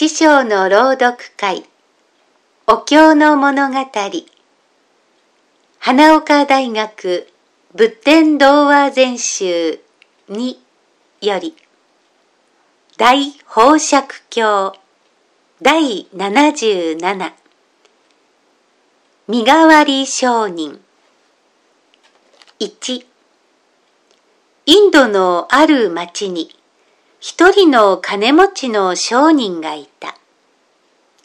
師匠の朗読会。お経の物語。花岡大学仏典童話全集2より。大宝釈経。第77身代わり商人。1インドのある町に一人の金持ちの商人がいた。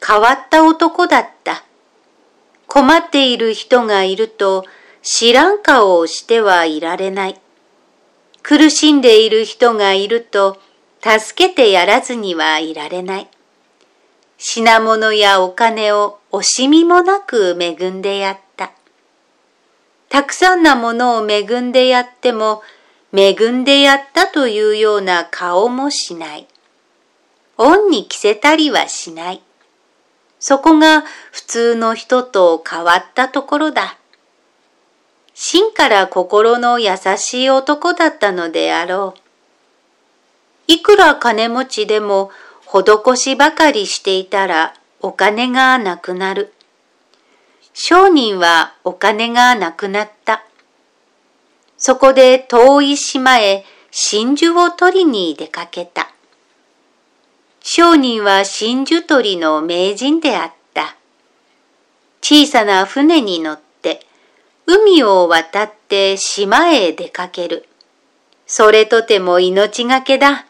変わった男だった。困っている人がいると知らん顔をしてはいられない。苦しんでいる人がいると助けてやらずにはいられない。品物やお金を惜しみもなく恵んでやった。たくさんなものを恵んでやっても恵んでやったというような顔もしない。恩に着せたりはしない。そこが普通の人と変わったところだ。真から心の優しい男だったのであろう。いくら金持ちでも施しばかりしていたらお金がなくなる。商人はお金がなくなった。そこで遠い島へ真珠を取りに出かけた。商人は真珠取りの名人であった。小さな船に乗って海を渡って島へ出かける。それとても命がけだ。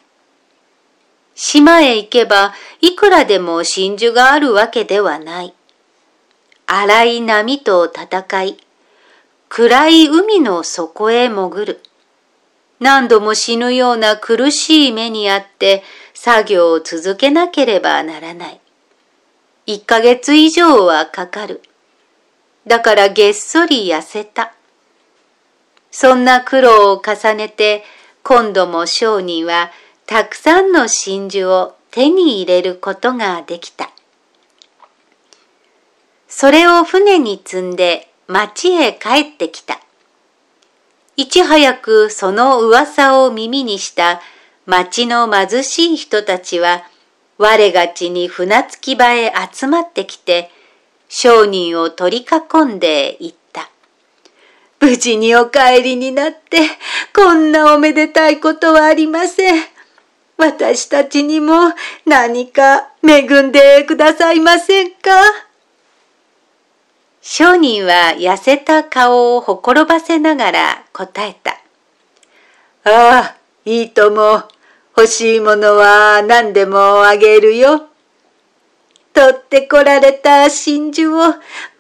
島へ行けばいくらでも真珠があるわけではない。荒い波と戦い、暗い海の底へ潜る。何度も死ぬような苦しい目にあって作業を続けなければならない。一ヶ月以上はかかる。だからげっそり痩せた。そんな苦労を重ねて今度も商人はたくさんの真珠を手に入れることができた。それを船に積んで町へ帰ってきた。いち早くその噂を耳にした町の貧しい人たちは、我がちに船着き場へ集まってきて、商人を取り囲んで言った。無事にお帰りになって、こんなおめでたいことはありません。私たちにも何か恵んでくださいませんか？商人は痩せた顔をほころばせながら答えた。ああ、いいとも。欲しいものは何でもあげるよ。取ってこられた真珠を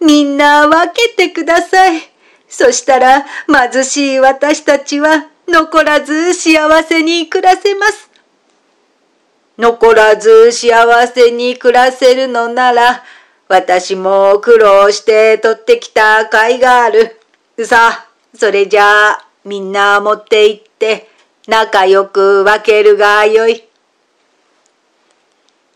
みんな分けてください。そしたら貧しい私たちは残らず幸せに暮らせます。残らず幸せに暮らせるのなら、私も苦労して取ってきた甲斐がある。さあ、それじゃあ、みんな持って行って、仲良く分けるがよい。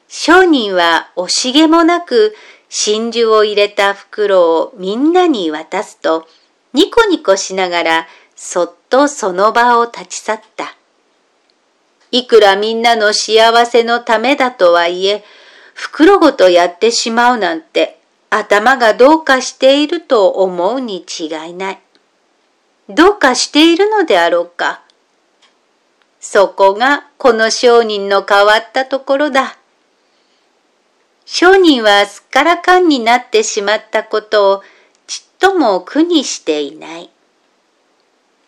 商人は惜しげもなく真珠を入れた袋をみんなに渡すと、ニコニコしながらそっとその場を立ち去った。いくらみんなの幸せのためだとはいえ、袋ごとやってしまうなんて頭がどうかしていると思うに違いない。どうかしているのであろうか。そこがこの商人の変わったところだ。商人はすっからかんになってしまったことをちっとも苦にしていない。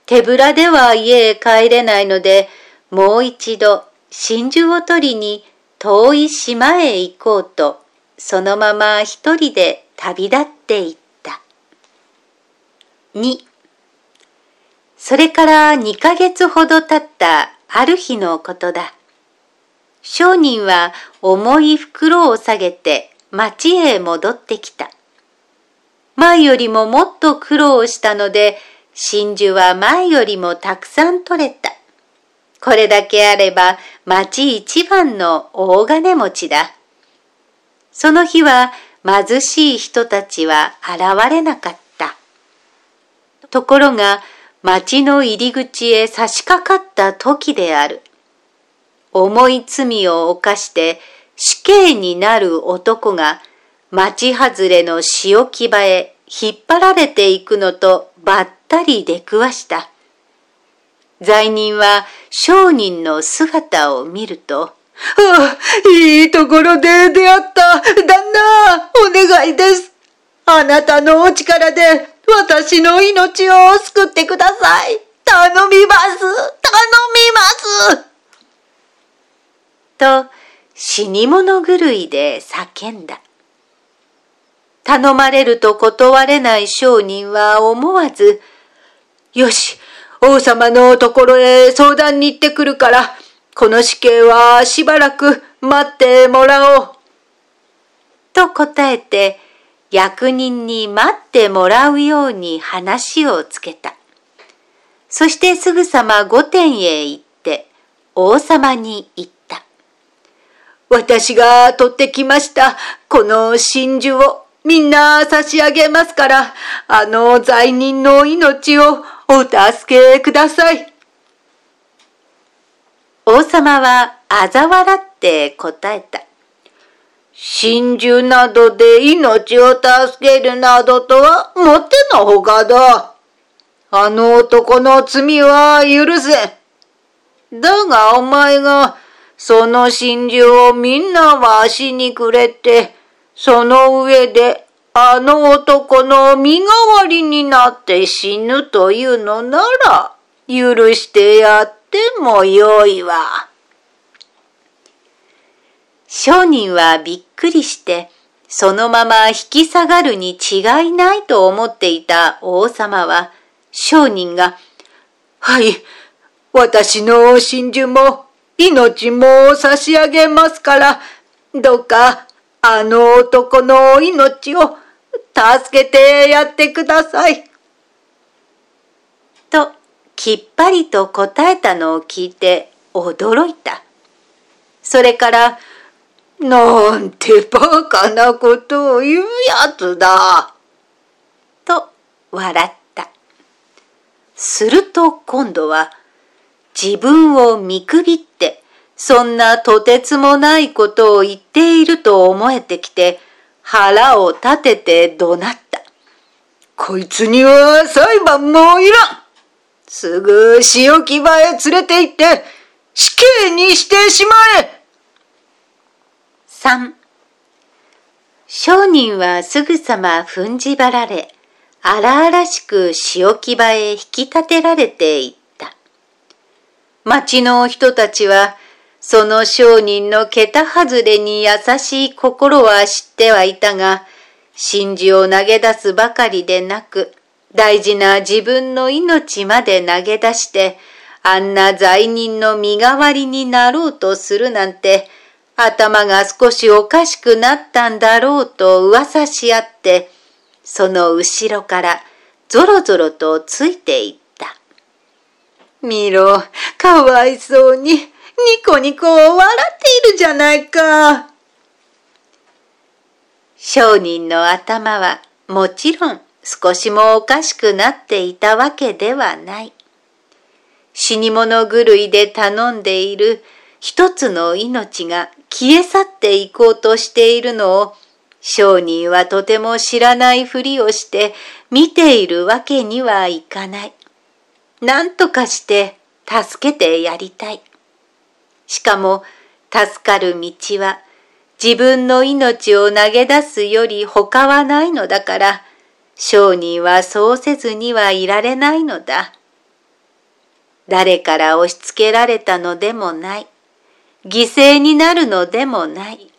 手ぶらでは家へ帰れないので、もう一度真珠を取りに遠い島へ行こうと、そのまま一人で旅立っていった。2それから2ヶ月ほど経ったある日のことだ。商人は重い袋を下げて町へ戻ってきた。前よりももっと苦労したので、真珠は前よりもたくさん取れた。これだけあれば町一番の大金持ちだ。その日は貧しい人たちは現れなかった。ところが町の入り口へ差し掛かった時である。重い罪を犯して死刑になる男が町外れの潮木場へ引っ張られていくのとばったり出くわした。罪人は商人の姿を見ると、ああ、いいところで出会った。旦那、お願いです。あなたのお力で私の命を救ってください。頼みます。頼みます。と、死に物狂いで叫んだ。頼まれると断れない商人は思わず、よし、王様のところへ相談に行ってくるから、この死刑はしばらく待ってもらおう。と答えて、役人に待ってもらうように話をつけた。そしてすぐさま御殿へ行って、王様に言った。私が取ってきました、この真珠をみんな差し上げますから、あの罪人の命をお助けください。王様は嘲笑って答えた。真珠などで命を助けるなどとはもってのほかだ。あの男の罪は許せ。だがお前がその真珠をみんなわしにくれて、その上であの男の身代わりになって死ぬというのなら許してやってもよいわ。商人はびっくりして、そのまま引き下がるに違いないと思っていた王様は、商人が、はい、私の真珠も命も差し上げますから、どうかあの男の命を助けてやってください。と、きっぱりと答えたのを聞いて驚いた。それから、なんてバカなことを言うやつだ。と笑った。すると今度は自分を見くびってそんなとてつもないことを言っていると思えてきて腹を立てて怒鳴った。こいつには裁判もいらん。すぐ潮木場へ連れて行って死刑にしてしまえ3商人はすぐさま踏んじばられ、荒々しく潮木場へ引き立てられていった。町の人たちは、その商人の桁外れに優しい心は知ってはいたが、真珠を投げ出すばかりでなく、大事な自分の命まで投げ出して、あんな罪人の身代わりになろうとするなんて、頭が少しおかしくなったんだろうと噂し合って、その後ろからぞろぞろとついていった。見ろ、かわいそうに、ニコニコ笑っているじゃないか。商人の頭はもちろん少しもおかしくなっていたわけではない。死に物狂いで頼んでいる一つの命が消え去っていこうとしているのを商人はとても知らないふりをして見ているわけにはいかない。何とかして助けてやりたい。しかも助かる道は自分の命を投げ出すより他はないのだから商人はそうせずにはいられないのだ。誰から押し付けられたのでもない。犠牲になるのでもない。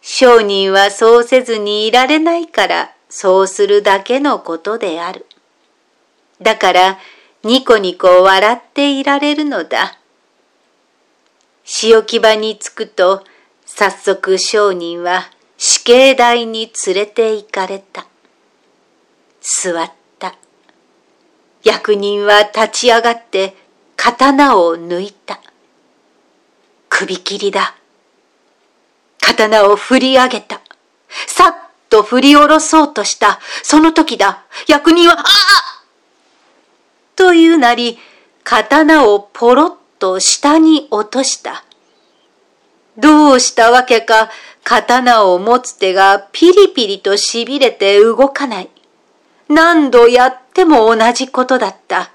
商人はそうせずにいられないからそうするだけのことである。だからニコニコ笑っていられるのだ。潮木場に着くと早速商人は死刑台に連れて行かれた。座った。役人は立ち上がって刀を抜いた。首切りだ。刀を振り上げた。さっと振り下ろそうとした。その時だ。役人は、ああというなり、刀をポロッと下に落とした。どうしたわけか刀を持つ手がピリピリと痺れて動かない。何度やっても同じことだった。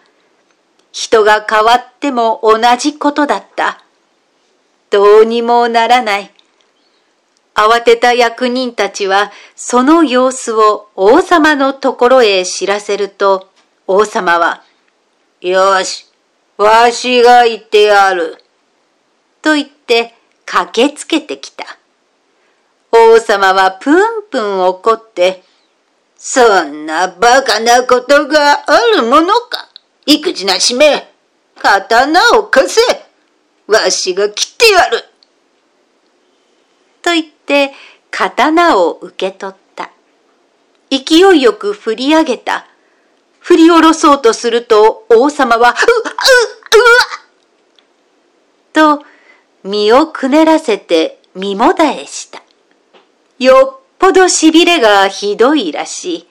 人が変わっても同じことだった。どうにもならない。慌てた役人たちはその様子を王様のところへ知らせると、王様は、よし、わしが言ってやる。と言って駆けつけてきた。王様はぷんぷん怒って、そんなバカなことがあるものか。育児なしめ、刀を貸せ。わしが切ってやる。と言って刀を受け取った。勢いよく振り上げた。振り下ろそうとすると王様は、う、う、うわと身をくねらせて身もだえした。よっぽど痺れがひどいらしい。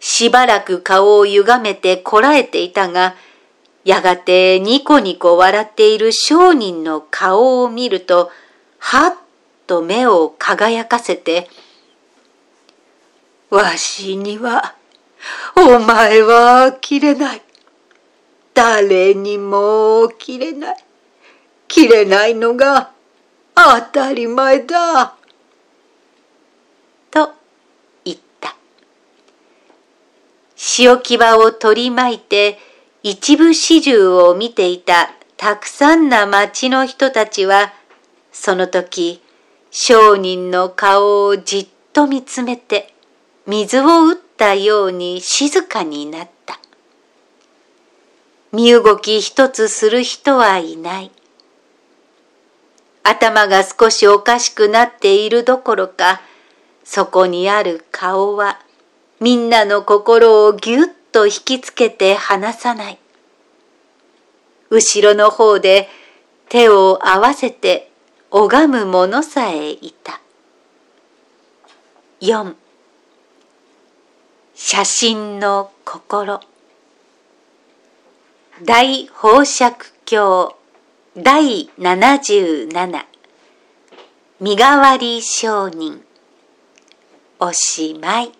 しばらく顔を歪めてこらえていたが、やがてニコニコ笑っている商人の顔を見ると、はっと目を輝かせて、わしには、お前は切れない。誰にも切れない。切れないのが当たり前だ。と言った。塩牙を取り巻いて一部始終を見ていたたくさんな町の人たちは、その時、商人の顔をじっと見つめて、水を打ったたように静かになった。身動き一つする人はいない。頭が少しおかしくなっているどころか、そこにある顔は、みんなの心をぎゅっと引きつけて離さない。後ろの方で手を合わせて拝む者さえいた。4写真の心。大宝釈経第七十七。身代わり商人。おしまい。